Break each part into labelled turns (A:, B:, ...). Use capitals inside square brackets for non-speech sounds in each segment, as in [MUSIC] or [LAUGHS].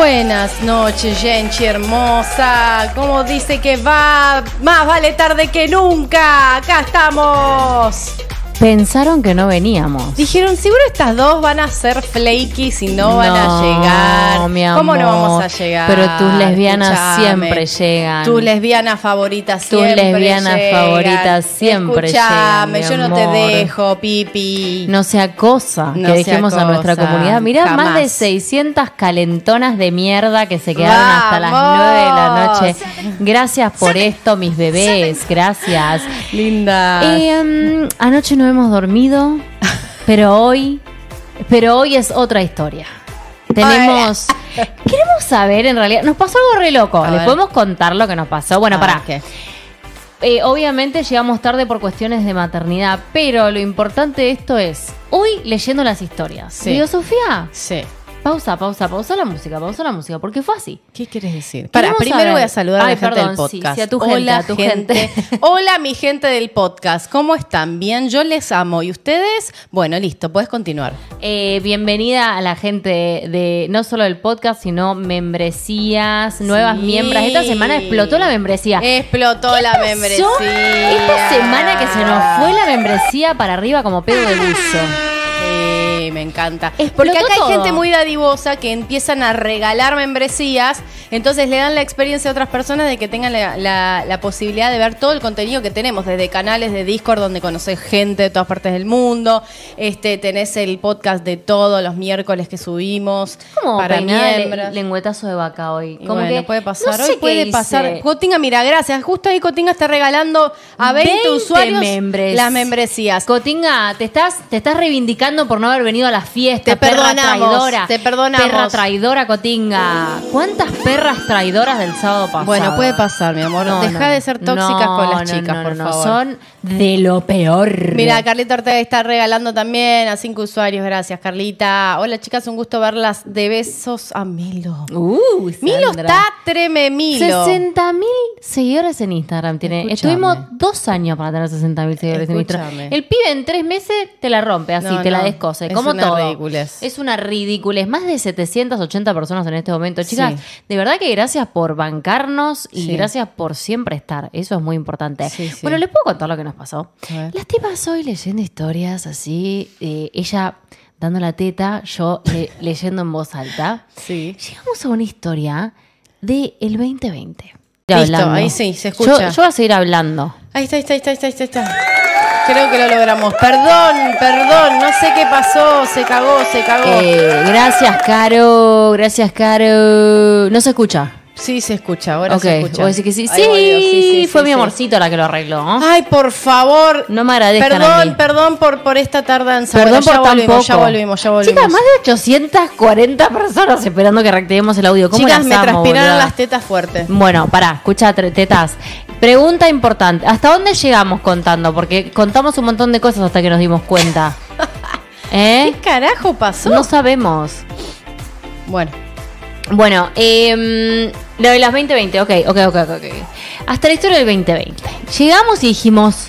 A: Buenas noches, Genchi hermosa. Como dice que va, más vale tarde que nunca. Acá estamos.
B: Pensaron que no veníamos.
A: Dijeron, seguro estas dos van a ser flaky y no, van a llegar.
B: mi
A: ¿Cómo no
B: amor.
A: vamos a llegar?
B: Pero tus lesbianas
A: Escuchame.
B: siempre llegan.
A: Tu lesbiana favorita
B: Tus
A: siempre
B: lesbianas
A: llegan.
B: favoritas siempre
A: Escuchame,
B: llegan,
A: yo no te
B: amor.
A: dejo, pipi.
B: No sea cosa
A: No
B: que dejemos a nuestra comunidad. Mirá, más de 600 calentonas de mierda que se quedaron hasta las
A: ¡Vamos!
B: 9 de la noche. Gracias por esto, mis bebés. Gracias.
A: Linda.
B: Eh, anoche no hemos dormido, [LAUGHS] pero hoy, pero hoy es otra historia. Tenemos, [LAUGHS] queremos saber en realidad, nos pasó algo re loco.
A: A
B: ¿Les
A: ver.
B: podemos contar lo que nos pasó? Bueno,
A: Ah,
B: pará.
A: ¿qué?
B: Eh, obviamente llegamos tarde por cuestiones de maternidad, pero lo importante de esto es, hoy leyendo las historias.
A: Sí.
B: Digo, Sofía,
A: Sí.
B: Pausa, pausa, pausa la música, pausa la música, porque fue así.
A: ¿Qué quieres decir? Para, primero
B: saber-
A: voy a saludar a la gente del podcast.
B: sí, a tu gente,
A: Hola,
B: a tu gente. [LAUGHS]
A: Hola, mi gente del podcast. ¿Cómo están? Bien, yo les amo. ¿Y ustedes? Bueno, listo, puedes continuar.
B: Eh, bienvenida a la gente de no solo del podcast, sino membresías, nuevas
A: Sí.
B: miembros. Esta semana explotó la membresía.
A: Explotó
B: ¿Qué
A: la
B: pasó
A: membresía.
B: Esta semana que se nos fue la membresía para arriba como pedo de buzo.
A: Me encanta. Porque acá
B: todo.
A: hay gente muy dadivosa que empiezan a regalar membresías, entonces le dan la experiencia a otras personas de que tengan la, la- la posibilidad de ver todo el contenido que tenemos, desde canales de Discord donde conoces gente de todas partes del mundo, este tenés el podcast de todos los miércoles que subimos para miembros.
B: lengüetazo de vaca hoy.
A: Y
B: Como
A: bueno,
B: que
A: puede pasar.
B: no sé
A: Hoy puede pasar. Cotinga, mira, gracias. Justo ahí Cotinga está regalando a 20,
B: 20
A: usuarios
B: membres.
A: las membresías.
B: Cotinga, te estás, te estás reivindicando por no haber venido a la fiesta.
A: Te
B: perra
A: perdonamos,
B: traidora.
A: te perdonamos.
B: Perra traidora, Cotinga. ¿Cuántas perras traidoras del sábado pasado?
A: Bueno, puede pasar, mi amor.
B: No,
A: Deja
B: no,
A: de ser tóxicas
B: no,
A: con las chicas, por
B: no,
A: favor.
B: Son de lo peor.
A: Mira, Carlita Ortega está regalando también a cinco usuarios. Gracias, Carlita. Hola, chicas, un gusto verlas. De besos a Milo.
B: Uh,
A: Milo está treme, Milo.
B: 60 mil seguidores en Instagram tiene. Estuvimos dos años para tener 60 mil seguidores en Instagram. El pibe en tres meses te la rompe así, te la
A: no. Es una ridiculez.
B: Es una ridiculez. Más de 780 personas en este momento. Chicas,
A: Sí.
B: de verdad que gracias por bancarnos y
A: Sí.
B: gracias por siempre estar. Eso es muy importante.
A: Sí.
B: Bueno, ¿les puedo contar lo que nos pasó? Las tipas hoy leyendo historias así, eh, ella dando la teta, yo le- [LAUGHS] leyendo en voz alta.
A: Sí.
B: Llegamos a una historia del 2020.
A: Listo, ahí sí, se escucha.
B: Yo, yo voy a seguir hablando.
A: Ahí está, ahí está, ahí está, ahí está, ahí está. Creo que lo logramos. Perdón, perdón, no sé qué pasó. Se cagó, se cagó.
B: Eh, gracias, Caro. Gracias, Caro. No se escucha.
A: Sí, se escucha, ahora
B: ok,
A: se escucha.
B: voy a decir que sí. Sí,
A: volvió,
B: fue
A: sí,
B: mi
A: sí.
B: amorcito la que lo arregló. ¿no?
A: Ay, por favor.
B: No me agradezcan a
A: Perdón,
B: mí.
A: perdón por, por esta tardanza.
B: Perdón
A: Bueno, ya
B: por tan
A: volvimos, ya volvimos, ya volvimos.
B: Chicas, más de 840 personas esperando que reactivemos el audio. ¿Cómo
A: Chicas,
B: las
A: me
B: amo,
A: transpiraron las tetas fuertes.
B: Bueno, pará, escucha, tetas. Pregunta importante. ¿Hasta dónde llegamos contando? Porque contamos un montón de cosas hasta que nos dimos cuenta. [LAUGHS] ¿Eh?
A: ¿Qué carajo pasó?
B: No sabemos.
A: Bueno,
B: Bueno, eh, lo de las 2020, ok, ok, ok, ok. Hasta la historia del 2020. Llegamos y dijimos,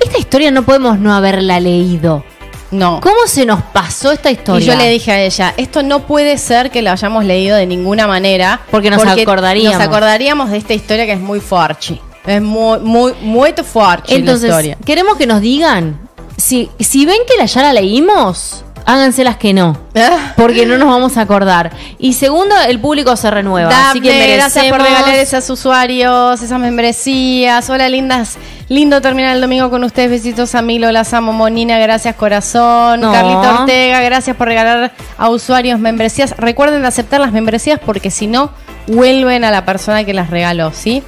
B: esta historia no podemos no haberla leído.
A: No.
B: ¿Cómo se nos pasó esta historia?
A: Y yo le dije a ella, esto no puede ser que lo hayamos leído de ninguna manera.
B: Porque nos acordaríamos.
A: Nos acordaríamos de esta historia que es muy forchi. Es muy, muy, muy forchi
B: Entonces,
A: la historia.
B: queremos que nos digan, si, si ven que la, ya la leímos, háganse las que no. Porque no nos vamos a acordar. Y segundo, el público se renueva. así que
A: Dafne, gracias por regalar esos usuarios, esas membresías. Hola, lindas. Lindo terminar el domingo con ustedes. Besitos a Milo, las amo. Monina, gracias, corazón.
B: No.
A: Carlito Ortega, gracias por regalar a usuarios membresías. Recuerden de aceptar las membresías porque si no, vuelven a la persona que las regaló, ¿sí?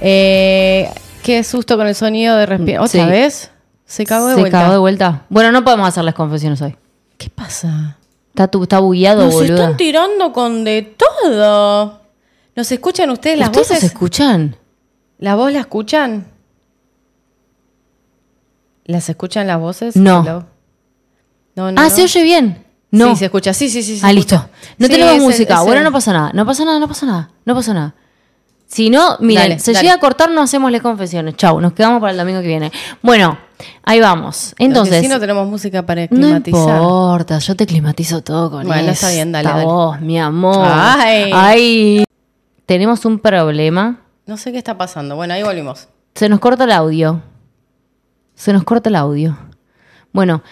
A: Eh, qué susto con el sonido de respirar. ¿Otra
B: Sí.
A: vez? Se cagó de
B: se
A: vuelta.
B: cagó de vuelta. Bueno, no podemos hacerles confesiones hoy.
A: ¿Qué pasa?
B: Está, tu- está bugueado,
A: Nos
B: boluda.
A: están tirando con de todo. ¿Nos escuchan ustedes las
B: ¿Ustedes
A: voces?
B: nos escuchan?
A: ¿La voz la escuchan? ¿Las escuchan las voces?
B: No.
A: Hello. No, no.
B: ah. ¿se oye bien? No.
A: Sí, se escucha. Sí, sí, sí. se
B: ah, listo. No
A: Sí,
B: tenemos música. Bueno, no pasa nada. No pasa nada, no pasa nada. No pasa nada. Si no, miren,
A: Dale,
B: se
A: dale.
B: llega a cortar, no hacemos las confesiones. Chau, nos quedamos para el domingo que viene. Bueno, ahí vamos.
A: Porque
B: Entonces,
A: si no tenemos música para
B: no
A: climatizar.
B: importa, yo te climatizo todo con
A: Bueno, está bien, dale, dale.
B: mi amor.
A: Ay.
B: Ay. Tenemos un problema.
A: No sé qué está pasando. Bueno, ahí volvimos.
B: Se nos corta el audio. Se nos corta el audio. Bueno,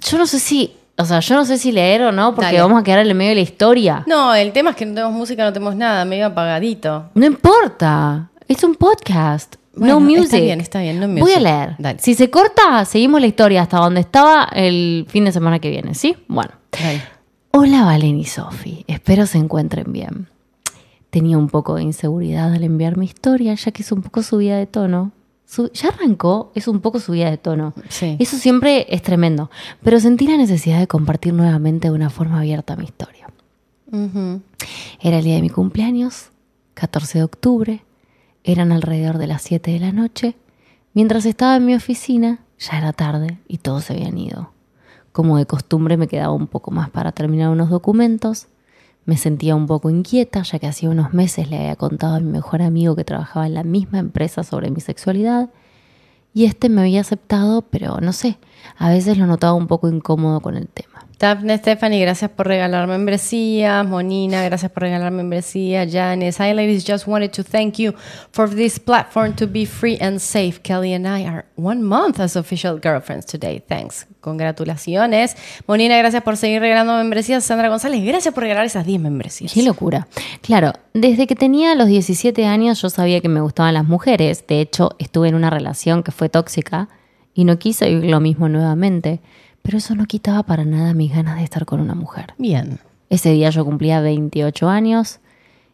B: yo no sé si, o sea, yo no sé si leer o no, porque
A: Dale.
B: vamos a quedar en el medio de la historia.
A: No, el tema es que no tenemos música, no tenemos nada, medio apagadito.
B: No importa. Es un podcast.
A: Bueno,
B: no music.
A: está bien, está bien, no
B: Voy
A: music.
B: a leer.
A: Dale.
B: Si se corta, seguimos la historia hasta donde estaba el fin de semana que viene, ¿sí? Bueno.
A: Dale.
B: Hola Valen y Sofi, espero se encuentren bien. Tenía un poco de inseguridad al enviar mi historia, ya que es un poco subida de tono. Ya arrancó, es un poco subida de tono.
A: Sí.
B: Eso siempre es tremendo. Pero sentí la necesidad de compartir nuevamente de una forma abierta mi historia. Era el día de mi cumpleaños, 14 de octubre. Eran alrededor de las 7 de la noche. Mientras estaba en mi oficina, ya era tarde y todos se habían ido. Como de costumbre me quedaba un poco más para terminar unos documentos. Me sentía un poco inquieta, ya que hacía unos meses le había contado a mi mejor amigo que trabajaba en la misma empresa sobre mi sexualidad. Y este me había aceptado, pero no sé, a veces lo notaba un poco incómodo con el tema.
A: Daphne Stephanie, gracias por regalar membresías. Monina, gracias por regalar membresías. Janice, hi ladies, just wanted to thank you for this platform to be free and safe. Kelly and I are one month as official girlfriends today. Thanks. Congratulaciones. Monina, gracias por seguir regalando membresías. Sandra González, gracias por regalar esas 10 membresías.
B: Qué locura. Claro, desde que tenía los 17 años yo sabía que me gustaban las mujeres. De hecho, estuve en una relación que fue tóxica y no quise vivir lo mismo nuevamente. Pero eso no quitaba para nada mis ganas de estar con una mujer.
A: Bien.
B: Ese día yo cumplía 28 años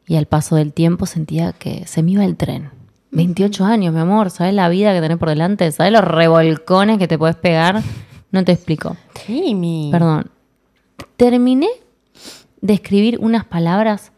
B: y al paso del tiempo sentía que se me iba el tren. 28 años, mi amor, ¿sabes la vida que tenés por delante? ¿Sabes los revolcones que te puedes pegar? No te explico.
A: Mimi.
B: Perdón. Terminé de escribir unas palabras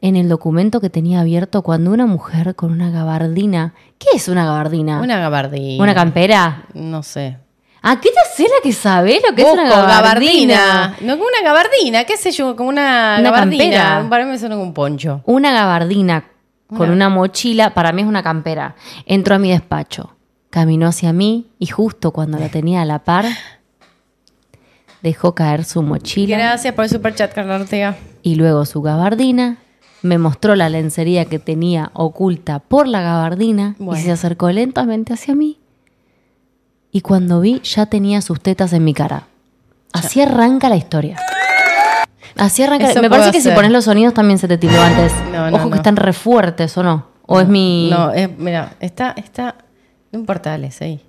B: en el documento que tenía abierto cuando una mujer con una gabardina. ¿Qué es una gabardina?
A: Una gabardina.
B: ¿Una campera?
A: No sé.
B: ¿A qué te hace la que sabe lo que es una
A: Busco
B: gabardina?
A: No, como una gabardina, qué sé yo, como una,
B: Una
A: gabardina.
B: campera.
A: Para mí me suena como un poncho.
B: Una gabardina con
A: Una-
B: una mochila, para mí es una campera. Entró a mi despacho, caminó hacia mí y justo cuando la tenía a la par, dejó caer su mochila.
A: Gracias por el super chat, Carla Ortega.
B: y luego su gabardina, me mostró la lencería que tenía oculta por la gabardina
A: Bueno.
B: y se acercó lentamente hacia mí. Y cuando vi, ya tenía sus tetas en mi cara. Así arranca la historia. Así arranca.
A: Eso
B: Me parece que si pones los sonidos también se te tildó antes.
A: No, no,
B: Ojo
A: no.
B: que están re fuertes, ¿o no? O es mi.
A: No, es, mira, está, está. No importa, Alex, ahí.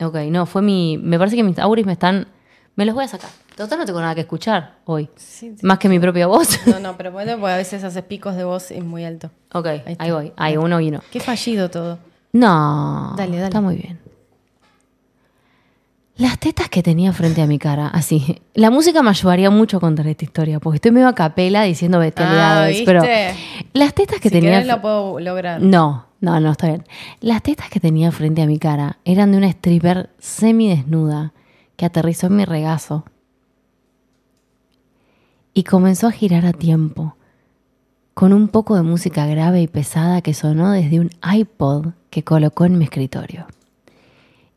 B: Ok, no, fue mi. Me parece que mis auris me están. Me los voy a sacar. Total, no tengo nada que escuchar hoy.
A: Sí, sí.
B: Más que mi propia voz.
A: No, no, pero bueno, porque a veces haces picos de voz y muy alto.
B: ok, ahí,
A: está.
B: voy. Ahí, uno y uno.
A: Qué fallido todo.
B: No.
A: Dale, dale.
B: Está muy bien. Las tetas que tenía frente a mi cara, así. La música me ayudaría mucho a contar esta historia, porque estoy medio a capela diciendo bestialidades,
A: Ah,
B: pero las tetas que
A: si
B: tenía
A: querés lo puedo lograr.
B: No, no, no, está bien. Las tetas que tenía frente a mi cara eran de una stripper semidesnuda que aterrizó en mi regazo y comenzó a girar a tiempo con un poco de música grave y pesada que sonó desde un iPod que colocó en mi escritorio.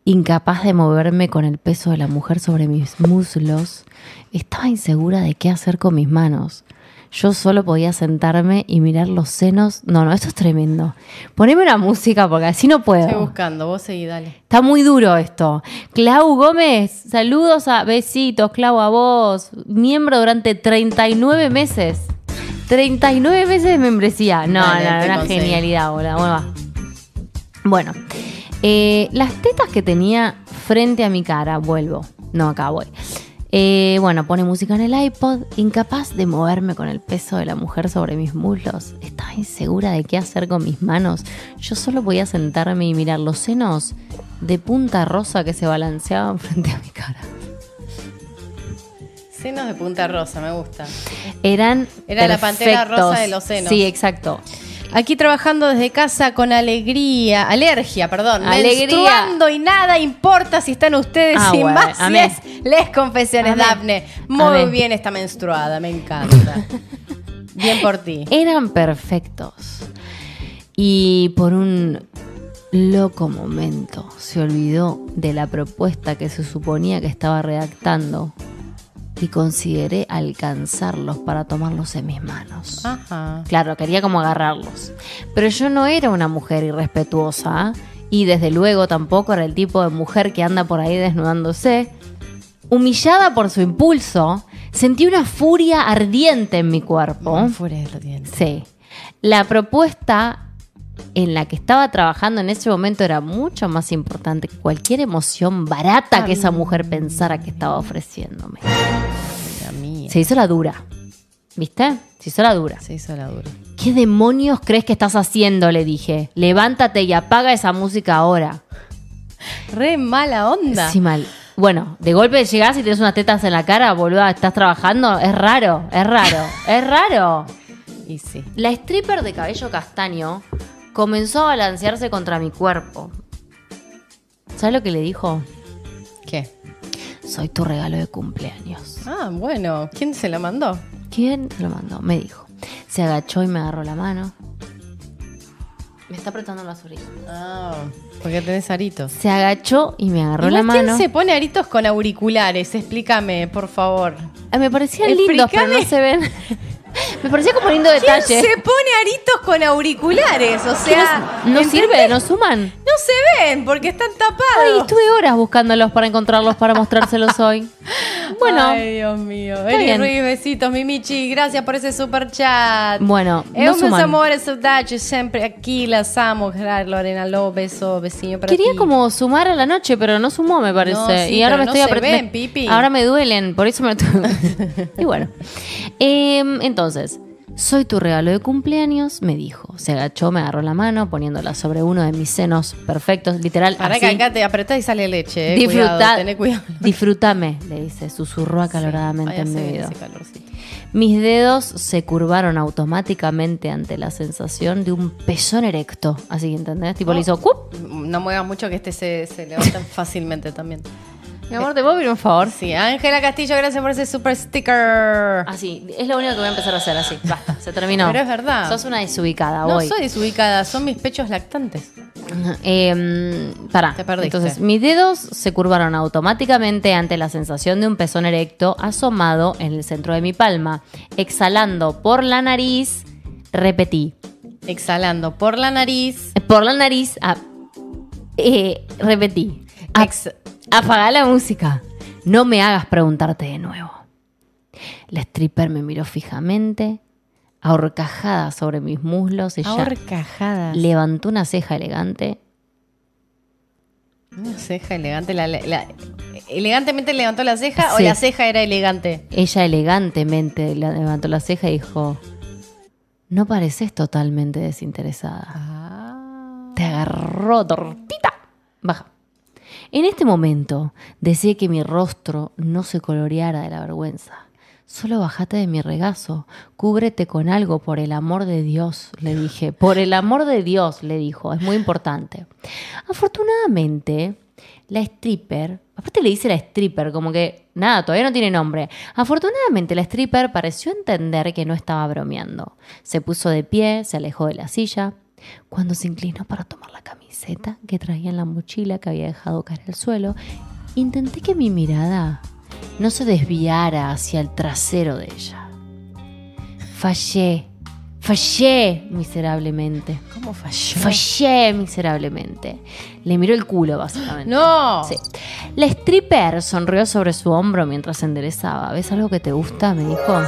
B: Incapaz de moverme con el peso de la mujer sobre mis muslos, estaba insegura de qué hacer con mis manos. Yo solo podía sentarme y mirar los senos. No, no, esto es tremendo. Poneme una música porque así no puedo.
A: Estoy buscando, vos seguí, dale.
B: Está muy duro esto. Clau Gómez, saludos a besitos, Clau, a vos. Miembro durante 39 meses. 39 meses de membresía. No,
A: Dale,
B: no, una
A: conseguí.
B: genialidad, boludo. Bueno, va. Bueno, eh, las tetas que tenía frente a mi cara, vuelvo. No, acá voy. Eh, bueno, pone música en el iPod, incapaz de moverme con el peso de la mujer sobre mis muslos. Estaba insegura de qué hacer con mis manos. Yo solo podía sentarme y mirar los senos de punta rosa que se balanceaban [LAUGHS] frente a mi cara.
A: Senos de punta rosa, me gusta.
B: Eran.
A: Era la pantera rosa de los senos.
B: Sí, exacto.
A: Aquí trabajando desde casa con alegría, alergia, perdón,
B: Alegría.
A: menstruando y nada importa si están ustedes
B: Ah,
A: sin
B: bueno,
A: más.
B: amén.
A: Les, les confesiones,
B: Amén.
A: Dafne. Muy
B: Amén.
A: bien está menstruada, me encanta. [LAUGHS] bien por ti.
B: Eran perfectos. Y por un loco momento se olvidó de la propuesta que se suponía que estaba redactando y consideré alcanzarlos para tomarlos en mis manos.
A: Ajá.
B: Claro, quería como agarrarlos. Pero yo no era una mujer irrespetuosa y desde luego tampoco era el tipo de mujer que anda por ahí desnudándose. Humillada por su impulso, sentí una furia ardiente en mi cuerpo.
A: Fuera de dientes.
B: Sí. La propuesta en la que estaba trabajando en ese momento era mucho más importante que cualquier emoción barata que esa mujer pensara que estaba ofreciéndome. Se hizo la dura. ¿Viste? Se hizo la dura.
A: Se hizo la dura.
B: ¿Qué demonios crees que estás haciendo? Le dije. Levántate y apaga esa música ahora.
A: Re mala onda.
B: Sí, mal. Bueno, de golpe llegás y tienes unas tetas en la cara, boluda, estás trabajando. Es raro, es raro, es raro.
A: Y sí.
B: La stripper de cabello castaño comenzó a balancearse contra mi cuerpo. ¿Sabes lo que le dijo?
A: ¿Qué?
B: Soy tu regalo de cumpleaños.
A: Ah, bueno. ¿Quién se la mandó?
B: ¿Quién te lo mandó? Me dijo. Se agachó y me agarró la mano. Me está apretando las orejas.
A: Ah, porque tenés aritos.
B: Se agachó y me agarró la
A: ¿Quién
B: mano.
A: se pone aritos con auriculares? Explícame, por favor.
B: Ah, Me parecían lindos, pero no se ven. [LAUGHS] [LAUGHS] me parecía como lindo
A: ¿Quién
B: detalle.
A: se pone aritos con auriculares? O sea,
B: no, sirve, no suman.
A: No se ven porque están
B: Ay,
A: tapados.
B: estuve horas buscándolos para encontrarlos para mostrárselos hoy. [LAUGHS] Bueno,
A: Ay, Dios mío.
B: Bien.
A: Ruiz, besitos, mi Michi. Gracias por ese super chat.
B: bueno, no
A: meus amores, saudades, sempre aqui, las amo. Claro, Lorena Lobo, beso, para
B: Quería
A: ti.
B: como sumar a la noche, pero no sumó, me parece.
A: No, sí,
B: y ahora me estoy apretando. Ahora me duelen, por eso me [LAUGHS] Y bueno. Em, entonces, soy tu regalo de cumpleaños, me dijo. Se agachó, me agarró la mano, poniéndola sobre uno de mis senos perfectos, literal.
A: Para
B: así.
A: que acá te apretás y sale leche. Eh.
B: Disfruta,
A: Cuidado, tené cuidado. [LAUGHS]
B: disfrútame, le dice, susurró acaloradamente en mi oído. Mis dedos se curvaron automáticamente ante la sensación de un pezón erecto. Así, ¿entendés? Tipo, le hizo ¡cup!
A: No muevas mucho que este se, se levanta [LAUGHS] fácilmente también.
B: Mi amor, ¿te puedo pedir un favor?
A: Sí, Ángela Castillo, gracias por ese super sticker.
B: Así, es lo único que voy a empezar a hacer así. Basta, se terminó.
A: Pero es verdad.
B: Sos una desubicada,
A: no
B: voy.
A: soy desubicada, son mis pechos lactantes.
B: Eh, pará.
A: Te perdiste.
B: Entonces, mis dedos se curvaron automáticamente ante la sensación de un pezón erecto asomado en el centro de mi palma. Exhalando por la nariz, repetí.
A: Exhalando por la nariz.
B: Por la nariz, ah, eh, repetí. A- Apaga la música. No me hagas preguntarte de nuevo. La stripper me miró fijamente, ahorcajada sobre mis muslos. Ella
A: Ahorcajadas.
B: levantó una ceja elegante.
A: Una ceja elegante. la- la- ¿Elegantemente levantó la ceja o la ceja era elegante?
B: Ella elegantemente levantó la ceja y dijo: No pareces totalmente desinteresada.
A: Ah.
B: Te agarró tortita. Baja. En este momento deseé que mi rostro no se coloreara de la vergüenza. Solo bajate de mi regazo, cúbrete con algo por el amor de Dios, le dije. Por el amor de Dios, le dijo, es muy importante. Afortunadamente, la stripper, aparte le dice la stripper, como que nada, todavía no tiene nombre. Afortunadamente, la stripper pareció entender que no estaba bromeando. Se puso de pie, se alejó de la silla, cuando se inclinó para tomar la camiseta que traía en la mochila que había dejado caer al suelo, intenté que mi mirada no se desviara hacia el trasero de ella. Fallé, fallé miserablemente.
A: ¿Cómo falló?
B: Fallé miserablemente. Le miró el culo, básicamente.
A: No.
B: Sí. La stripper sonrió sobre su hombro mientras se enderezaba. ¿Ves algo que te gusta? Me dijo.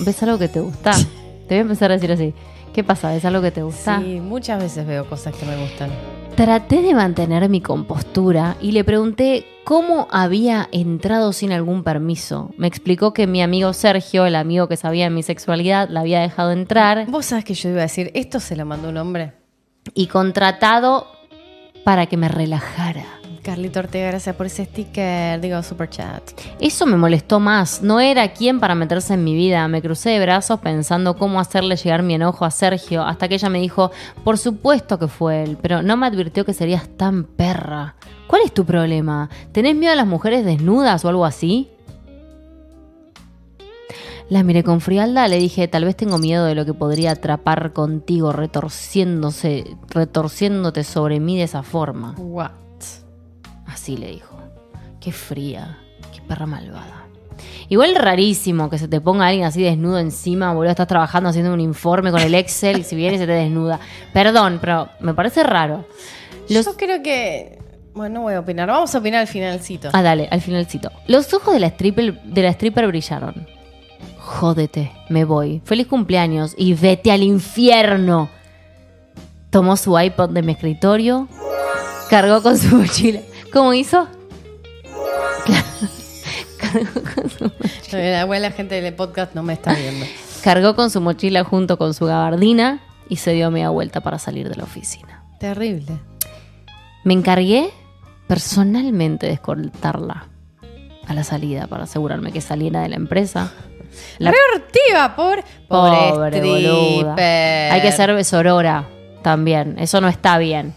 B: ¿Ves algo que te gusta? [LAUGHS] Te voy a empezar a decir así. ¿Qué pasa? ¿Ves algo que te gusta?
A: Sí, muchas veces veo cosas que me gustan.
B: Traté de mantener mi compostura y le pregunté cómo había entrado sin algún permiso. Me explicó que mi amigo Sergio, el amigo que sabía de mi sexualidad, la había dejado entrar
A: Vos sabés que yo iba a decir, esto se lo mandó un hombre.
B: y contratado para que me relajara.
A: Carlito Ortega, gracias por ese sticker, digo, super chat.
B: Eso me molestó más. No era quien para meterse en mi vida. Me crucé de brazos pensando cómo hacerle llegar mi enojo a Sergio, hasta que ella me dijo, por supuesto que fue él, pero no me advirtió que serías tan perra. ¿Cuál es tu problema? ¿Tenés miedo a las mujeres desnudas o algo así? La miré con frialdad, le dije, tal vez tengo miedo de lo que podría atrapar contigo retorciéndose, retorciéndote sobre mí de esa forma.
A: What?
B: Así le dijo. Qué fría, qué perra malvada. Igual rarísimo que se te ponga alguien así desnudo encima, boludo, estás trabajando haciendo un informe con el Excel y si viene se te desnuda. Perdón, pero me parece raro. Los-
A: Yo creo que. Bueno, no voy a opinar. Vamos a opinar al finalcito.
B: Ah, dale, al finalcito. Los ojos de la stripper, de la stripper brillaron. Jódete, me voy. Feliz cumpleaños y vete al infierno. Tomó su iPod de mi escritorio, cargó con su mochila. ¿Cómo hizo? cargó con su
A: La buena gente del podcast no me está viendo.
B: Cargó con su mochila junto con su gabardina y se dio media vuelta para salir de la oficina.
A: Terrible.
B: Me encargué personalmente de escoltarla a la salida para asegurarme que saliera de la empresa. La
A: Reortiva, pobre. Pobre,
B: pobre. Hay que ser sorora también. Eso no está bien.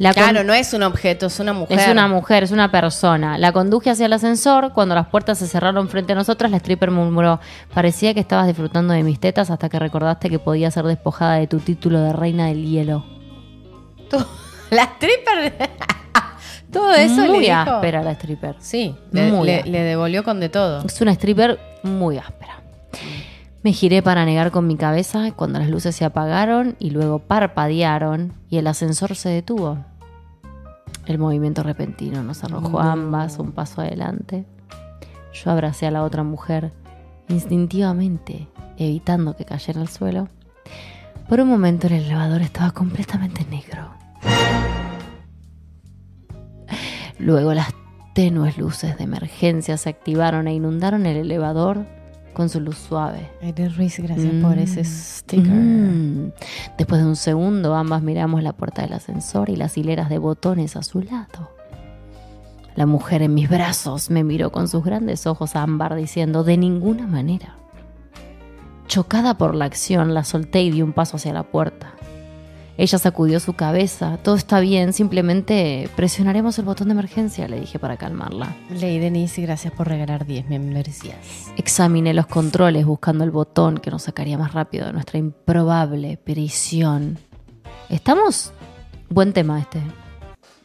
B: La
A: Claro, no es un objeto, es una mujer.
B: Es una mujer, es una persona. La conduje hacia el ascensor. Cuando las puertas se cerraron frente a nosotras, la stripper murmuró: Parecía que estabas disfrutando de mis tetas hasta que recordaste que podía ser despojada de tu título de reina del hielo.
A: Tú- [LAUGHS] La stripper. [LAUGHS] Todo eso
B: Muy
A: le dijo.
B: áspera la stripper.
A: Sí, le,
B: Muy
A: le- le devolvió con de todo.
B: Es una stripper muy áspera. Me giré para negar con mi cabeza cuando las luces se apagaron y luego parpadearon y el ascensor se detuvo. El movimiento repentino nos arrojó a ambas un paso adelante. Yo abracé a la otra mujer instintivamente, evitando que cayera al suelo. Por un momento el elevador estaba completamente negro. Luego las tenues luces de emergencia se activaron e inundaron el elevador con su luz suave.
A: Aire Ruiz, gracias
B: Mm.
A: por ese sticker.
B: Mm. Después de un segundo, ambas miramos la puerta del ascensor y las hileras de botones a su lado. La mujer en mis brazos me miró con sus grandes ojos ámbar diciendo, de ninguna manera. Chocada por la acción, la solté y di un paso hacia la puerta. Ella sacudió su cabeza. Todo está bien, simplemente presionaremos el botón de emergencia, le dije para calmarla.
A: Ley Denise, gracias por regalar 10 membresías.
B: Examiné los controles buscando el botón que nos sacaría más rápido de nuestra improbable prisión. ¿Estamos? Buen tema este.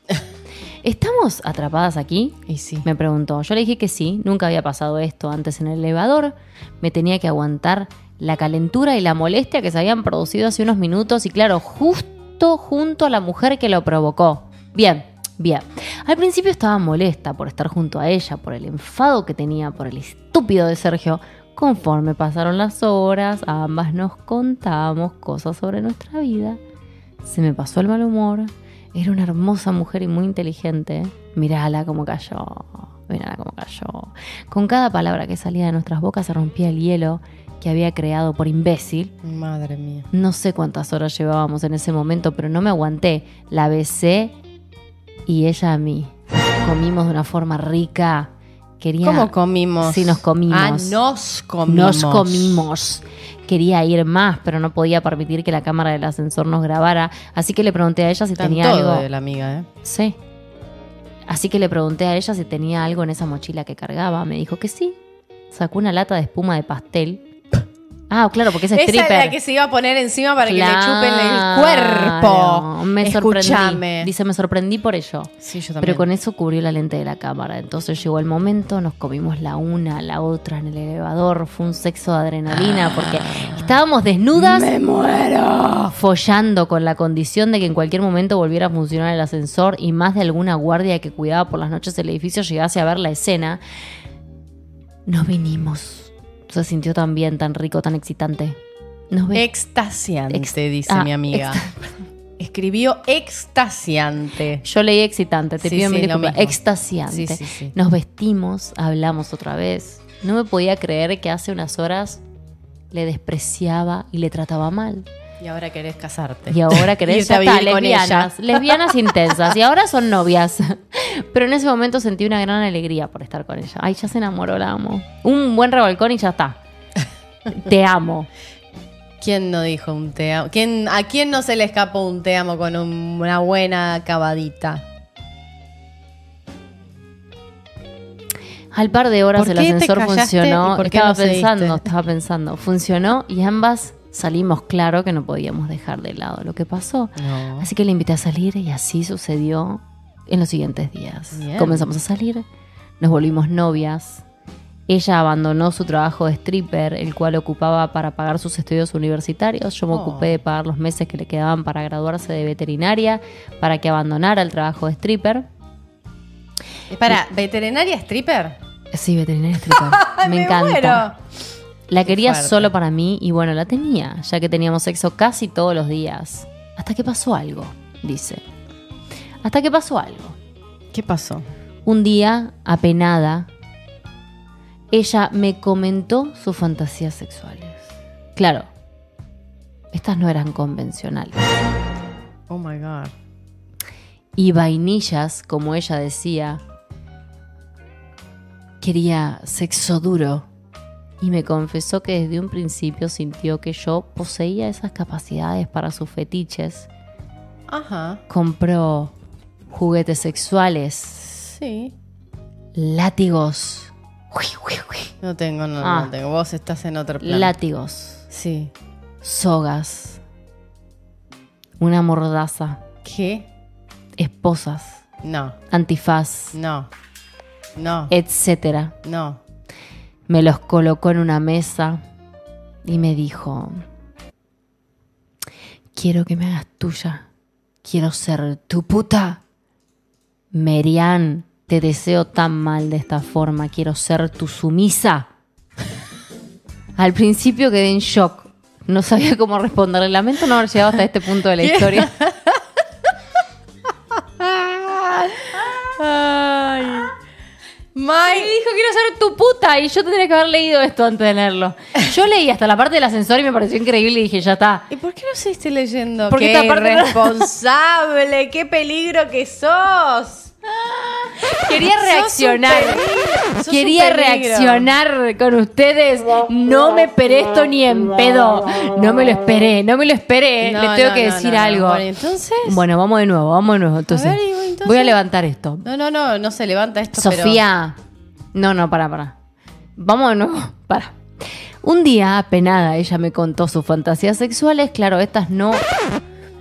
B: [LAUGHS] ¿Estamos atrapadas aquí?
A: Y sí.
B: Me preguntó. Yo le dije que sí, nunca había pasado esto antes en el elevador. Me tenía que aguantar la calentura y la molestia que se habían producido hace unos minutos y claro, justo junto a la mujer que lo provocó. Bien, bien. Al principio estaba molesta por estar junto a ella, por el enfado que tenía por el estúpido de Sergio. Conforme pasaron las horas, ambas nos contamos cosas sobre nuestra vida. Se me pasó el mal humor. Era una hermosa mujer y muy inteligente. Mirala cómo cayó. Mirala cómo cayó. Con cada palabra que salía de nuestras bocas se rompía el hielo que había creado por imbécil.
A: Madre mía.
B: No sé cuántas horas llevábamos en ese momento, pero no me aguanté. La besé y ella a mí. Comimos de una forma rica. Quería...
A: ¿Cómo comimos?
B: Sí, nos comimos.
A: Ah, nos comimos.
B: Nos comimos. Quería ir más, pero no podía permitir que la cámara del ascensor nos grabara. Así que le pregunté a ella si
A: Está en
B: tenía
A: todo
B: algo.
A: de la amiga, ¿eh?
B: Sí. Así que le pregunté a ella si tenía algo en esa mochila que cargaba. Me dijo que sí. Sacó una lata de espuma de pastel. Ah, claro, porque es
A: Esa
B: stripper.
A: es la que se iba a poner encima para que le chupen el cuerpo.
B: Me sorprendí.
A: Escúchame.
B: Dice, me sorprendí por ello.
A: Sí, yo también.
B: Pero con eso cubrió la lente de la cámara. Entonces llegó el momento, nos comimos la una, la otra en el elevador. Fue un sexo de adrenalina porque estábamos desnudas.
A: ¡Me muero!
B: Follando con la condición de que en cualquier momento volviera a funcionar el ascensor y más de alguna guardia que cuidaba por las noches el edificio llegase a ver la escena. Nos vinimos. Se sintió tan bien, tan rico, tan excitante. Nos
A: Extasiante,
B: Ex-
A: dice
B: ah,
A: mi amiga. [LAUGHS] Escribió extasiante.
B: Yo leí excitante, te
A: Sí,
B: pido
A: sí,
B: disculpas.
A: mismo.
B: Extasiante.
A: Sí.
B: Nos vestimos, hablamos otra vez. No me podía creer que hace unas horas le despreciaba y le trataba mal.
A: Y ahora querés casarte.
B: Y ahora [LAUGHS] querés ya está, lesbianas, [LAUGHS] lesbianas intensas. Y ahora son novias. [LAUGHS] Pero en ese momento sentí una gran alegría por estar con ella. Ay, ya se enamoró, la amo. Un buen revolcón y ya está. Te amo.
A: ¿Quién no dijo un te amo? ¿Quién, ¿A quién no se le escapó un te amo con un- una buena acabadita?
B: Al par de horas
A: ¿Por
B: el ascensor funcionó. estaba
A: no seguiste?
B: pensando, estaba pensando. Funcionó y ambas salimos claro que no podíamos dejar de lado lo que pasó.
A: No.
B: Así que le invité a salir y así sucedió en los siguientes días.
A: Bien.
B: Comenzamos a salir, nos volvimos novias. Ella abandonó su trabajo de stripper, el cual ocupaba para pagar sus estudios universitarios. Yo me
A: Oh.
B: ocupé de pagar los meses que le quedaban para graduarse de veterinaria, para que abandonara el trabajo de stripper.
A: Para, ¿veterinaria stripper?
B: Sí, veterinaria stripper. [LAUGHS] me, encanta.
A: muero.
B: La quería
A: fuerte.
B: solo para mí y bueno, la tenía, ya que teníamos sexo casi todos los días. Hasta que pasó algo, dice. Hasta que pasó algo.
A: ¿Qué pasó?
B: Un día, apenada, ella me comentó sus fantasías sexuales. Claro, estas no eran convencionales.
A: Oh my God.
B: Y vainillas, como ella decía, quería sexo duro. Y me confesó que desde un principio sintió que yo poseía esas capacidades para sus fetiches.
A: Ajá.
B: Compró juguetes sexuales,
A: Sí.
B: látigos,
A: No tengo, no,
B: Ah.
A: no tengo. Vos estás en otro plan.
B: látigos,
A: Sí.
B: sogas, una mordaza,
A: ¿Qué?
B: esposas,
A: No.
B: antifaz,
A: No. No.
B: etcétera.
A: No.
B: Me los colocó en una mesa y me dijo, quiero que me hagas tuya, quiero ser tu puta. Merian, te deseo tan mal de esta forma, quiero ser tu sumisa. [LAUGHS] Al principio quedé en shock, no sabía cómo responderle, lamento no haber llegado hasta este punto de la [LAUGHS] historia. Y
A: Mike.
B: dijo, quiero ser tu puta. Y yo tendría que haber leído esto antes de leerlo. Yo leí hasta la parte del ascensor y me pareció increíble y dije, ya está.
A: ¿Y por qué no seguiste leyendo?
B: Porque
A: ¡Qué
B: esta parte
A: irresponsable! ¡Qué peligro que sos! [LAUGHS]
B: Quería reaccionar. Quería reaccionar con ustedes. No me esperé esto ni en pedo. No me lo esperé, no me lo esperé.
A: No,
B: Le tengo
A: no,
B: que decir
A: no,
B: algo.
A: Bueno, entonces.
B: Bueno, vamos de nuevo, vamos de nuevo. Entonces,
A: ver, entonces-
B: voy a levantar esto.
A: No, no, no, no se levanta esto. pero-
B: Sofía. No, no, para, para. Vamos de nuevo, [LAUGHS] para. Un día, apenada, ella me contó sus fantasías sexuales. Claro, estas no,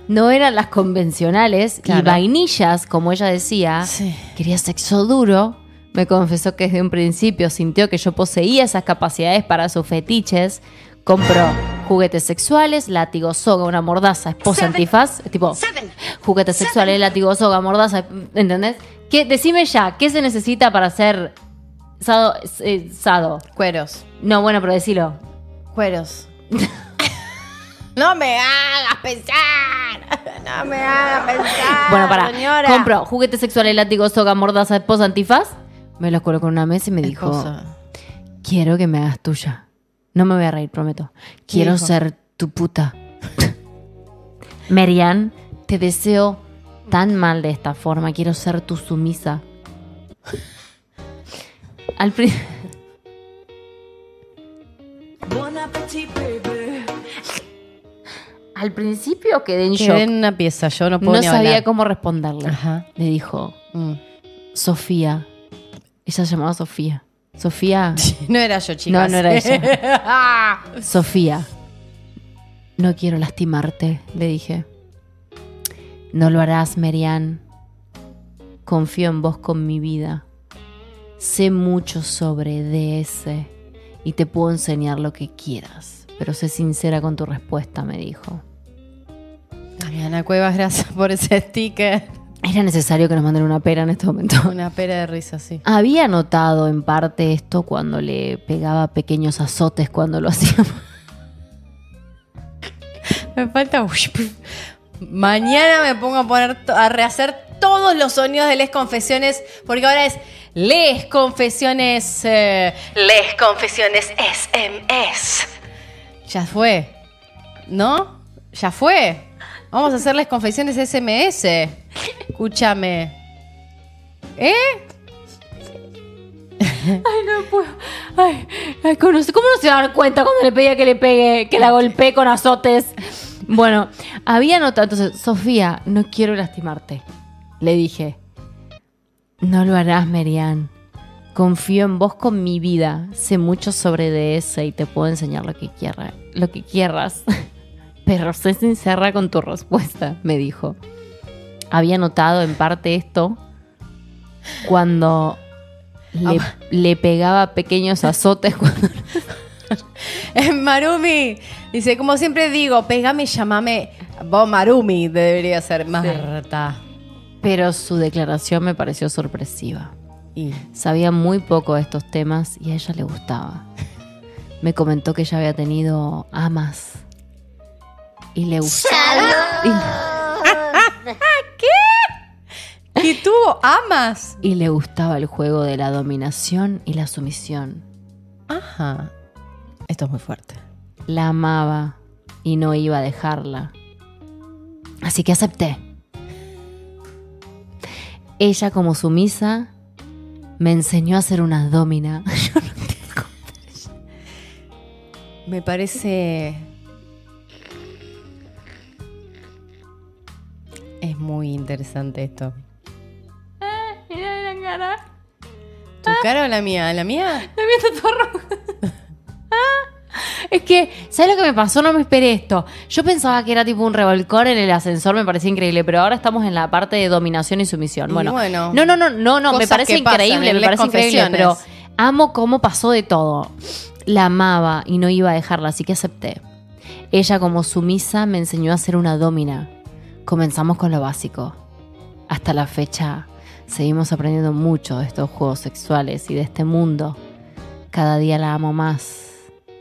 B: no eran las convencionales. Y vainillas, como ella decía,
A: Sí.
B: quería sexo duro. Me confesó que desde un principio sintió que yo poseía esas capacidades para sus fetiches. Compró juguetes sexuales, látigo, soga, una mordaza, esposa antifaz. Tipo, juguetes sexuales, látigo, soga, mordaza. ¿Entendés? ¿Qué, decime ya, ¿qué se necesita para ser sado? eh, sado?
A: Cueros.
B: No, bueno, pero decilo.
A: Cueros. [LAUGHS] no me hagas pensar. [LAUGHS] No me hagas pensar.
B: bueno, para.
A: Señora.
B: Compró juguetes sexuales, látigo, soga, mordaza, esposa antifaz. Me los colocó en una mesa y me dijo, quiero que me hagas tuya. No me voy a reír, prometo. Quiero
A: dijo?
B: ser tu puta. Merian, te deseo tan mal de esta forma. Quiero ser tu sumisa. Al Al principio quedé en
A: Quedé
B: shock.
A: en una pieza, yo no puedo
B: No
A: ni
B: sabía
A: hablar.
B: cómo responderle.
A: Ajá.
B: Le dijo,
A: Mm.
B: Sofía. Ella se llamaba Sofía. Sofía, [LAUGHS]
A: No era yo, chicas.
B: No, no era [LAUGHS] ella. Sofía, no quiero lastimarte, le dije. No lo harás, Merian. Confío en vos con mi vida. Sé mucho sobre DS y te puedo enseñar lo que quieras. Pero sé sincera con tu respuesta, me dijo.
A: Damiana Cuevas, gracias por ese sticker.
B: Era necesario que nos manden una pera en este momento. [LAUGHS]
A: Una pera de risa, sí.
B: Había notado en parte esto cuando le pegaba pequeños azotes cuando lo [LAUGHS] hacíamos.
A: Me falta. Mañana me pongo a poner a rehacer todos los sonidos de Les Confesiones, porque ahora es Les Confesiones. eh, Les Confesiones SMS. Ya fue. ¿No? Ya fue. Vamos a hacer Les Confesiones SMS. Escúchame. ¿Eh?
B: Ay, ay, ¿cómo no se- cómo no se dar cuenta cuando le pedía que le pegue, que la golpee con azotes? Bueno, había notado, entonces, Sofía, no quiero lastimarte. Le dije, no lo harás, Merian. Confío en vos con mi vida. Sé mucho sobre DS y te puedo enseñar lo que quiera, lo que quieras. [LAUGHS] Pero sé sincera con tu respuesta, me dijo. Había notado en parte esto cuando le, le pegaba pequeños azotes cuando [LAUGHS]
A: Eh, Marumi dice, como siempre digo, pegame y llamame. Vos, Marumi, debería ser Marta.
B: Pero su declaración me pareció sorpresiva.
A: Y
B: Sabía muy poco de estos temas y a ella le gustaba. Me comentó que ella había tenido amas. Y le gustaba. [LAUGHS]
A: ¿Qué tuvo? ¿Amas?
B: Y, y le gustaba el juego de la dominación y la sumisión.
A: Ajá. Esto es muy fuerte.
B: La amaba y no iba a dejarla. Así que acepté. Ella como sumisa me enseñó a ser una domina. [LAUGHS] Yo no tengo-
A: Me parece... Es muy interesante esto. ¿Tu cara o la mía? ¿La mía? [LAUGHS]
B: Es que, ¿sabes lo que me pasó? No me esperé esto. Yo pensaba que era tipo un revolcor en el ascensor, me parecía increíble, pero ahora estamos en la parte de dominación y sumisión. Bueno,
A: bueno,
B: no, no, no, no, no, me parece increíble, me parece increíble, pero amo cómo pasó de todo. La amaba y no iba a dejarla, así que acepté. Ella como sumisa me enseñó a ser una domina. Comenzamos con lo básico. Hasta la fecha seguimos aprendiendo mucho de estos juegos sexuales y de este mundo. Cada día la amo más.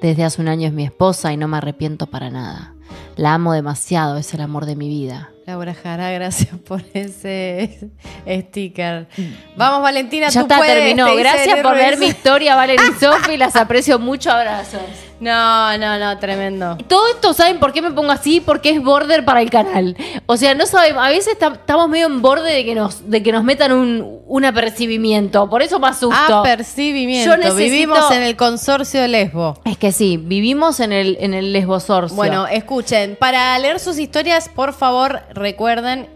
B: Desde hace un año es mi esposa y no me arrepiento para nada. La amo demasiado, es el amor de mi vida.
A: Laura Jara, gracias por ese sticker. Vamos, Valentina,
B: Ya
A: tú
B: está,
A: puedes,
B: terminó. Gracias por ver mi historia, Valen y [LAUGHS] Sofi. Las aprecio mucho. Abrazos.
A: No, no, no, tremendo.
B: Todo esto, ¿saben por qué me pongo así? Porque es border para el canal. O sea, no sabemos, a veces tam- estamos medio en borde de que nos, de que nos metan un, un apercibimiento. Por eso me asusto.
A: Apercibimiento.
B: Yo necesito-
A: Vivimos en el consorcio Lesbo.
B: es que sí, vivimos en el, en el lesbosorcio.
A: Bueno, escuchen, para leer sus historias, por favor, recuerden.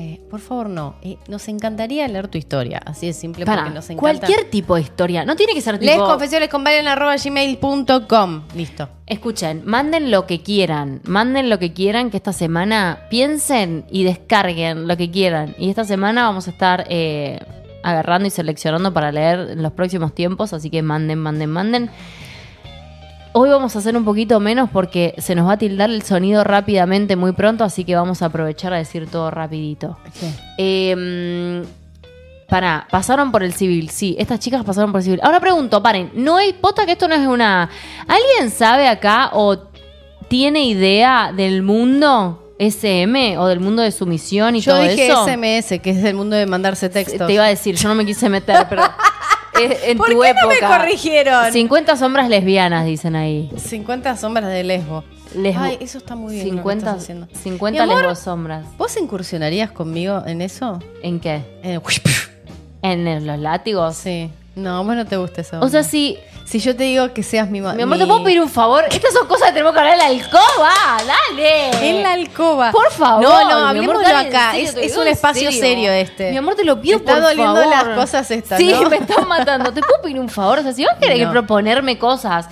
A: Eh, por favor, no. eh, nos encantaría leer tu historia. Así de simple,
B: para
A: porque nos encanta.
B: cualquier tipo de historia. No tiene que ser tipo...
A: Les confesiones con gmail.com. Listo.
B: Escuchen, manden lo que quieran, manden lo que quieran, que esta semana piensen y descarguen lo que quieran. Y esta semana vamos a estar eh, agarrando y seleccionando para leer en los próximos tiempos, así que manden, manden, manden. Hoy vamos a hacer un poquito menos porque se nos va a tildar el sonido rápidamente muy pronto, así que vamos a aprovechar a decir todo rapidito. Eh, Pará, pasaron por el civil, sí, estas chicas pasaron por el civil. Ahora pregunto, paren, ¿no hay pota que esto no es una... ¿Alguien sabe acá o tiene idea del mundo SM o del mundo de sumisión y
A: Yo
B: todo
A: dije
B: eso?
A: SMS, que es del mundo de mandarse textos.
B: Te iba a decir, yo no me quise meter, pero [LAUGHS] en
A: ¿Por
B: tu
A: qué no me
B: época.
A: corrigieron?
B: 50 sombras lesbianas, dicen ahí.
A: 50 sombras de Lesbo.
B: Lesbo-
A: Ay, eso está muy bien. lo que
B: 50,
A: estás haciendo.
B: 50
A: Mi amor,
B: lesbosombras.
A: ¿Vos incursionarías conmigo en eso?
B: ¿En qué?
A: En- [LAUGHS]
B: ¿En el- los látigos?
A: Sí. No, vos no te gusta eso.
B: O sea, si,
A: Si yo te digo que seas mi ma-
B: Mi amor, ¿te puedo pedir un favor? Estas son cosas que tenemos que hablar en la alcoba. Dale.
A: En la alcoba.
B: Por favor.
A: No, no,
B: mi amor,
A: hablemoslo acá.
B: serio,
A: Es, es un espacio serio este.
B: Mi amor, te lo pido
A: Me está
B: por
A: doliendo
B: favor.
A: las cosas estas,
B: Sí,
A: ¿no? [LAUGHS]
B: me están matando. ¿Te puedo pedir un favor? O sea, si vos querés
A: No.
B: proponerme cosas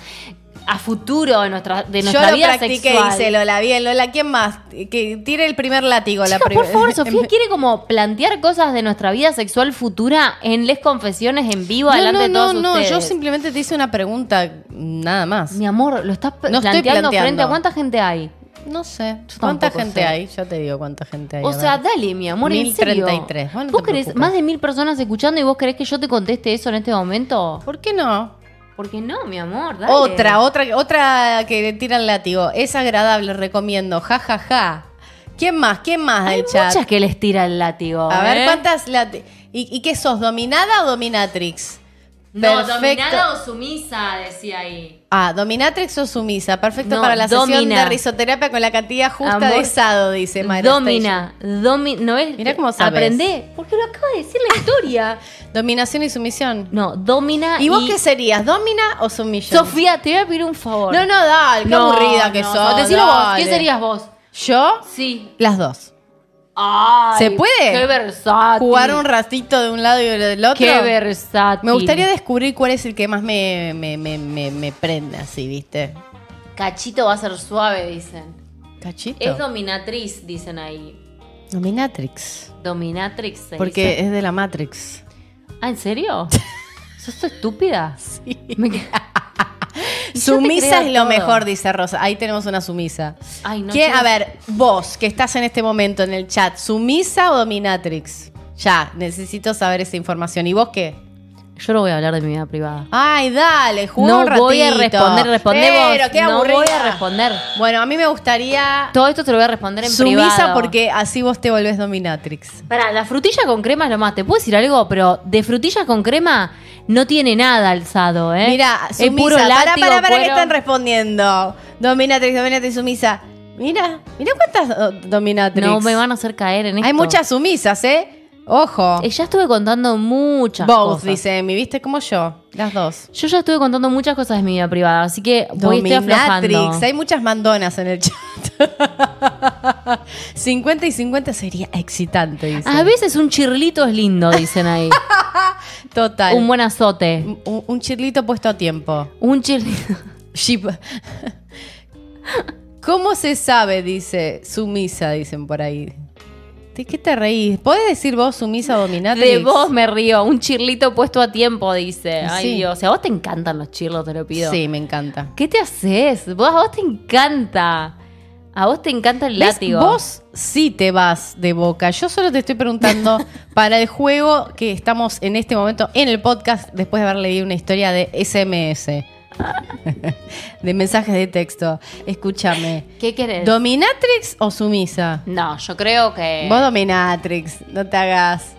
B: a futuro de nuestra, de
A: Yo
B: nuestra
A: lo
B: vida
A: practiqué,
B: sexual.
A: dice Lola. Bien, Lola, ¿quién más? Que tire el primer látigo. la
B: Chicas,
A: prim-
B: por favor, Sofía [LAUGHS] quiere como plantear cosas de nuestra vida sexual futura en Les Confesiones en vivo
A: No,
B: delante
A: no,
B: de todos
A: no, no,
B: ustedes.
A: yo simplemente te hice una pregunta, nada más.
B: Mi amor, lo estás
A: No estoy
B: planteando, frente
A: planteando.
B: a cuánta gente hay.
A: No sé.
B: Yo
A: ¿Cuánta gente
B: sé.
A: hay? Yo te digo cuánta gente hay.
B: O sea, dale, mi amor, en serio.
A: 1033. Bueno, no
B: ¿Vos querés
A: preocupes.
B: más de mil personas escuchando y vos querés que yo te conteste eso en este momento?
A: ¿Por qué no?
B: Porque no, mi amor, dale.
A: Otra, otra, otra que le tira el látigo. Es agradable, recomiendo. Ja, ja, ja. ¿Quién más? ¿Quién más
B: Hay
A: del chat?
B: muchas que les tira el látigo.
A: A ver,
B: ¿eh?
A: ¿cuántas lati- ¿Y, ¿Y qué sos? ¿Dominada o dominatrix?
B: No, dominada o sumisa, decía ahí.
A: Ah, dominatrix o sumisa. Perfecto
B: No,
A: para la sesión
B: domina.
A: de risoterapia con la cantidad justa
B: Amor,
A: de sado, dice Mayra
B: Domina, domi no es.
A: Mirá cómo sabes.
B: Aprendé, porque lo acaba de decir la historia. [LAUGHS]
A: Dominación y sumisión.
B: No, domina.
A: ¿Y vos qué serías? ¿Domina o sumisión?
B: Sofía, te voy a pedir un favor.
A: No, no, dale, qué
B: No,
A: aburrida que
B: no,
A: sos.
B: Decilo vos. ¿quién serías vos?
A: ¿Yo?
B: Sí.
A: Las dos.
B: Ay,
A: ¿Se puede?
B: Qué versátil.
A: ¿Jugar un ratito de un lado y del otro?
B: Qué versátil.
A: Me gustaría descubrir cuál es el que más me, me, me, me, me prende así, ¿viste?
B: Cachito va a ser suave, dicen.
A: Cachito.
B: Es dominatriz, dicen ahí.
A: Dominatrix.
B: Dominatrix. se
A: Porque
B: dice.
A: es de la Matrix.
B: Ah, ¿en serio? [LAUGHS] ¿Sos estúpida?
A: Sí.
B: Me [LAUGHS]
A: Sumisa es lo
B: todo.
A: mejor, dice Rosa. Ahí tenemos una sumisa.
B: Ay, no,
A: ¿Qué- a ver, vos que estás en este momento en el chat, ¿sumisa o dominatrix? Ya, necesito saber esa información. ¿Y vos qué?
B: Yo no voy a hablar de mi vida privada.
A: Ay, dale, jugá
B: No
A: un ratito.
B: voy a responder, respondé vos.
A: Pero, qué
B: no voy a responder.
A: Bueno, a mí me gustaría
B: Todo esto te lo voy a responder en
A: sumisa
B: privado.
A: porque así vos te volvés dominatrix.
B: Para, la frutilla con crema es lo más. ¿Te puedo decir algo? Pero de frutillas con crema no tiene nada alzado, ¿eh?
A: Mira,
B: es
A: sumisa.
B: puro
A: para,
B: látigo,
A: para, para que
B: cuero.
A: están respondiendo. Dominatrix, dominatrix, sumisa. Mira, mira cuántas oh, dominatrix.
B: No me van a hacer caer en esto.
A: Hay muchas sumisas, ¿eh? Ojo.
B: Eh, ya estuve contando muchas
A: Both,
B: cosas.
A: dice Emi, ¿viste? Como yo. Las dos.
B: Yo ya estuve contando muchas cosas de mi vida privada, así que voy estoy
A: Dominatrix.
B: aflojando.
A: Hay muchas mandonas en el chat. [LAUGHS] 50 y 50 sería excitante, dice.
B: A veces un chirlito es lindo, dicen ahí. [LAUGHS]
A: Total.
B: un buen azote.
A: Un, un chirlito puesto a tiempo.
B: Un chirlito. [LAUGHS]
A: Ship. ¿Cómo se sabe? Dice sumisa, dicen por ahí. ¿De qué te reís? ¿Podés decir vos sumisa o dominatrix?
B: De vos me río. Un chirlito puesto a tiempo, dice. Ay,
A: Sí.
B: Dios. O sea, a vos te encantan los chirlos, te lo pido.
A: Sí, me encanta.
B: ¿Qué te haces? Vos, a vos te encanta. A vos te encanta el
A: ¿Ves?
B: látigo.
A: Vos sí te vas de boca. Yo solo te estoy preguntando [LAUGHS] para el juego que estamos en este momento en el podcast después de haber leído una historia de SMS. [LAUGHS] de mensajes de texto. Escúchame.
B: ¿Qué querés?
A: ¿Dominatrix o sumisa?
B: no, yo creo que.
A: Vos dominatrix, no te hagas.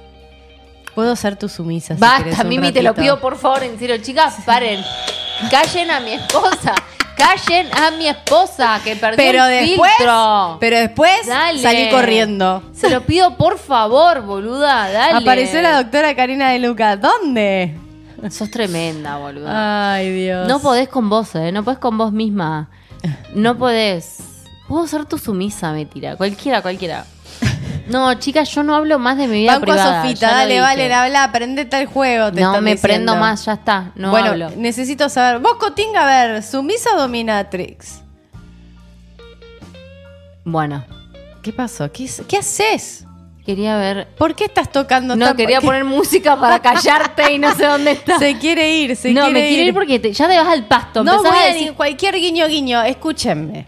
A: Puedo ser tu sumisa.
B: Basta, Mimi, te lo pido por favor, en serio. Chicas, paren. [LAUGHS] Callen a mi esposa. Callen a mi esposa que perdió
A: Pero
B: el
A: después,
B: filtro.
A: pero después
B: Dale.
A: salí corriendo.
B: Se lo pido por favor, boluda. Dale.
A: Apareció la doctora Karina de Luca. ¿Dónde?
B: Sos tremenda, boluda.
A: Ay, Dios.
B: No podés con vos, ¿eh? No podés con vos misma. No podés. Puedo ser tu sumisa, me tira. Cualquiera, cualquiera. No, chicas, yo no hablo más de mi vida
A: Banco
B: privada.
A: a Sofita,
B: ya lo
A: dale,
B: dije.
A: vale, habla, prendete al juego. Te
B: No
A: están
B: me
A: diciendo.
B: prendo más, ya está. No
A: bueno,
B: hablo.
A: necesito saber. Vos, Cotinga, a ver, ¿sumisa o dominatrix?
B: Bueno,
A: ¿Qué pasó? ¿Qué, qué haces?
B: quería ver.
A: ¿Por qué estás tocando
B: No,
A: tan-
B: quería
A: ¿Qué-
B: poner música para [LAUGHS] callarte y no sé dónde está.
A: Se quiere ir, se
B: no,
A: quiere
B: me quiero ir porque te- ya te vas al pasto.
A: No
B: Empezás
A: voy
B: a
A: a
B: decir.
A: decir cualquier guiño guiño, escúchenme.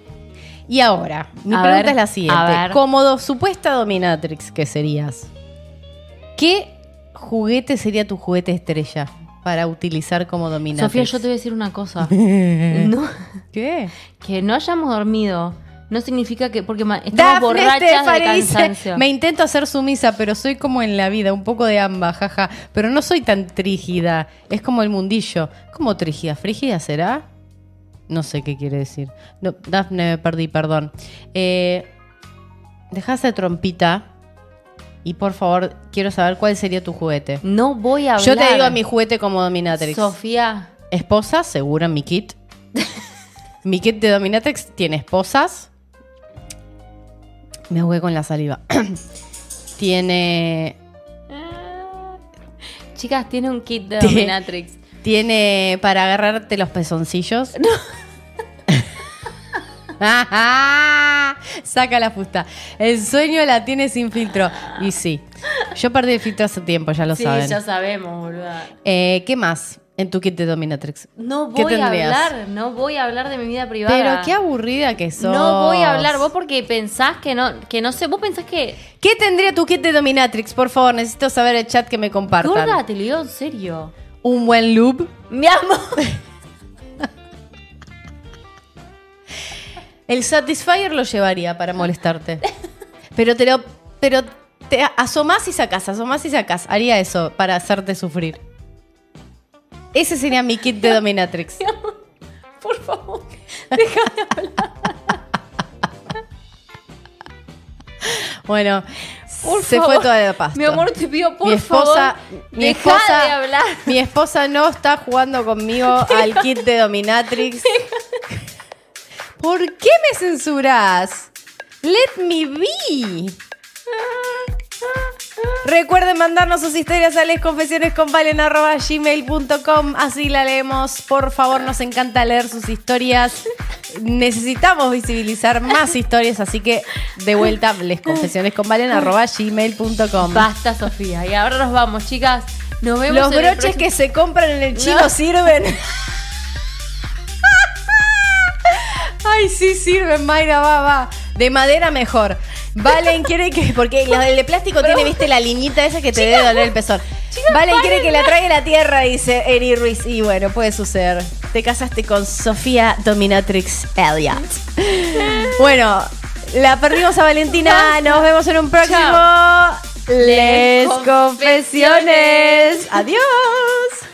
A: Y ahora, mi
B: A
A: pregunta
B: ver,
A: es la siguiente. Como do- supuesta dominatrix que serías, ¿qué juguete sería tu juguete estrella para utilizar como dominatrix?
B: Sofía, yo te voy a decir una cosa. [LAUGHS] no,
A: ¿Qué?
B: que no hayamos dormido no significa que. Porque estamos borrachas de
A: dice,
B: cansancio.
A: me intento hacer sumisa, pero soy como en la vida, un poco de ambas, jaja. Pero no soy tan trígida, es como el mundillo. ¿Cómo trígida? ¿Frígida será? No sé qué quiere decir. No, Dafne, me perdí, perdón. Eh, Dejás de trompita y por favor, quiero saber cuál sería tu juguete.
B: No voy a hablar.
A: Yo te digo a mi juguete como dominatrix.
B: Sofía,
A: esposa, seguro en mi kit. [LAUGHS] mi kit de Dominatrix tiene esposas. Me ahogué con la saliva. [COUGHS] tiene.
B: Chicas, tiene un kit de Dominatrix.
A: Tiene para agarrarte los pezoncillos. [LAUGHS] [LAUGHS] Saca la fusta. El sueño la tiene sin filtro. Y sí. Yo perdí el filtro hace tiempo, ya lo
B: sí,
A: saben.
B: ya sabemos, boluda.
A: Eh, ¿Qué más en tu kit de Dominatrix?
B: No
A: ¿Qué
B: voy a hablar, no voy a hablar de mi vida privada.
A: Pero qué aburrida que sos.
B: No voy a hablar, vos porque pensás que no, que no sé, vos pensás que.
A: ¿Qué tendría tu kit de Dominatrix? Por favor, necesito saber el chat que me compartan.
B: Gorda, te lo digo en serio.
A: Un buen loop.
B: Mi amor. [LAUGHS]
A: El Satisfyer lo llevaría para molestarte. [LAUGHS] Pero te lo. Pero te asomás y sacás, asomás y sacás. Haría eso para hacerte sufrir. Ese sería mi kit de Dominatrix.
B: Por favor.
A: Bueno,
B: Por
A: se
B: favor.
A: fue toda la pasta.
B: Mi amor, te pido por
A: mi esposa,
B: favor.
A: mi esposa,
B: de hablar.
A: Mi esposa no está jugando conmigo al kit de Dominatrix. ¿Por qué me censuras? Let me be. Recuerden mandarnos sus historias a lesconfesionesconvalen.gmail.com Así la leemos. Por favor, nos encanta leer sus historias. Necesitamos visibilizar más historias, así que de vuelta, lesconfesionesconvalen.gmail.com
B: Basta, Sofía. Y ahora nos vamos, chicas. Nos vemos
A: Los
B: en el
A: broches que se compran en el chino
B: No.
A: sirven. [LAUGHS] Ay, sí sirven, Mayra, va, va. De madera mejor. Valen [LAUGHS] quiere que. Porque la del de plástico tiene, viste, la liñita esa que te debe doler el pezón. Valen quiere que la traiga la tierra, dice Eri Ruiz. Y bueno, puede suceder. Te casaste con Sofía Dominatrix Elliot. [LAUGHS] Bueno, la perdimos a Valentina. Nos vemos en un próximo.
B: Chao. Les
A: confesiones. Adiós.